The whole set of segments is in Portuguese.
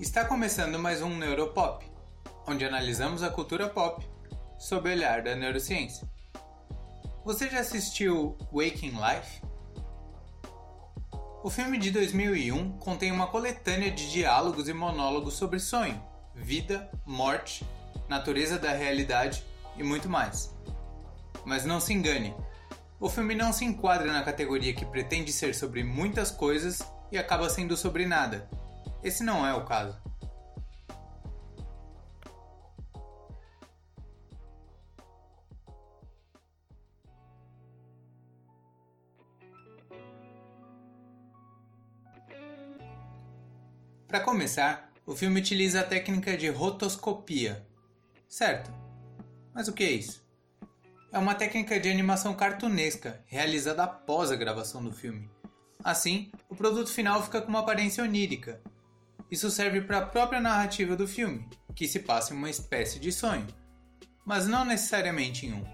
Está começando mais um Neuropop, onde analisamos a cultura pop sob o olhar da neurociência. Você já assistiu Waking Life? O filme de 2001 contém uma coletânea de diálogos e monólogos sobre sonho, vida, morte, natureza da realidade e muito mais. Mas não se engane, o filme não se enquadra na categoria que pretende ser sobre muitas coisas e acaba sendo sobre nada. Esse não é o caso. Para começar, o filme utiliza a técnica de rotoscopia. Certo. Mas o que é isso? É uma técnica de animação cartunesca realizada após a gravação do filme. Assim, o produto final fica com uma aparência onírica. Isso serve para a própria narrativa do filme, que se passa em uma espécie de sonho, mas não necessariamente em um.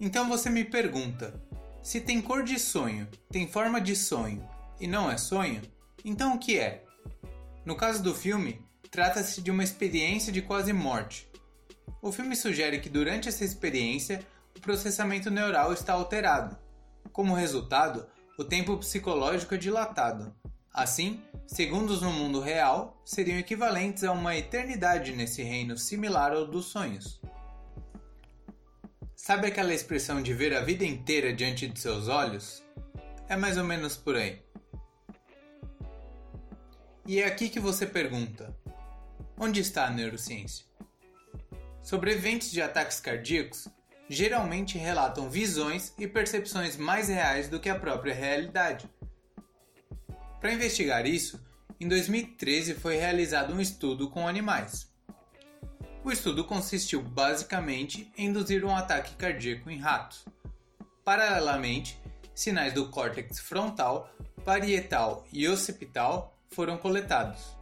Então você me pergunta: se tem cor de sonho, tem forma de sonho e não é sonho, então o que é? No caso do filme, trata-se de uma experiência de quase morte. O filme sugere que durante essa experiência o processamento neural está alterado. Como resultado, o tempo psicológico é dilatado. Assim, segundos no mundo real seriam equivalentes a uma eternidade nesse reino similar ao dos sonhos. Sabe aquela expressão de ver a vida inteira diante de seus olhos? É mais ou menos por aí. E é aqui que você pergunta: onde está a neurociência? Sobreviventes de ataques cardíacos geralmente relatam visões e percepções mais reais do que a própria realidade. Para investigar isso, em 2013 foi realizado um estudo com animais. O estudo consistiu basicamente em induzir um ataque cardíaco em ratos. Paralelamente, sinais do córtex frontal, parietal e occipital foram coletados.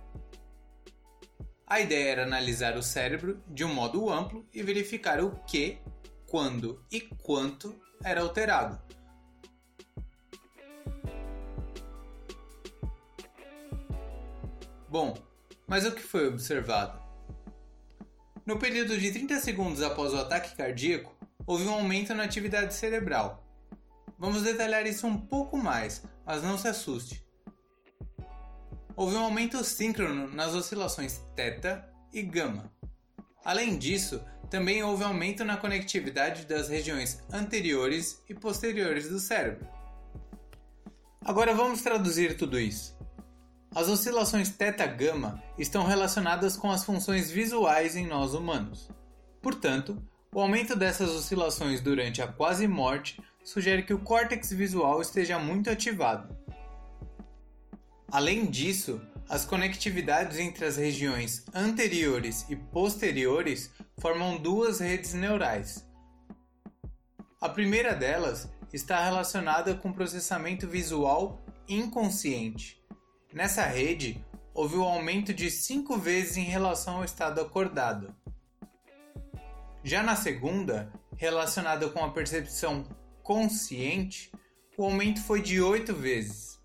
A ideia era analisar o cérebro de um modo amplo e verificar o que, quando e quanto era alterado. Bom, mas o que foi observado? No período de 30 segundos após o ataque cardíaco, houve um aumento na atividade cerebral. Vamos detalhar isso um pouco mais, mas não se assuste houve um aumento síncrono nas oscilações θ e γ. Além disso, também houve aumento na conectividade das regiões anteriores e posteriores do cérebro. Agora vamos traduzir tudo isso. As oscilações θ-γ estão relacionadas com as funções visuais em nós humanos. Portanto, o aumento dessas oscilações durante a quase morte sugere que o córtex visual esteja muito ativado. Além disso, as conectividades entre as regiões anteriores e posteriores formam duas redes neurais. A primeira delas está relacionada com processamento visual inconsciente. Nessa rede, houve um aumento de 5 vezes em relação ao estado acordado. Já na segunda, relacionada com a percepção consciente, o aumento foi de 8 vezes.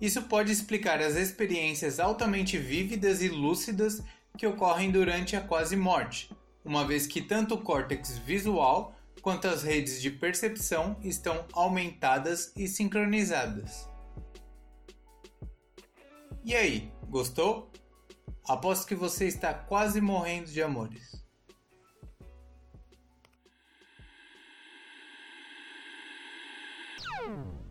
Isso pode explicar as experiências altamente vívidas e lúcidas que ocorrem durante a quase morte, uma vez que tanto o córtex visual quanto as redes de percepção estão aumentadas e sincronizadas. E aí, gostou? Aposto que você está quase morrendo de amores. Hmm.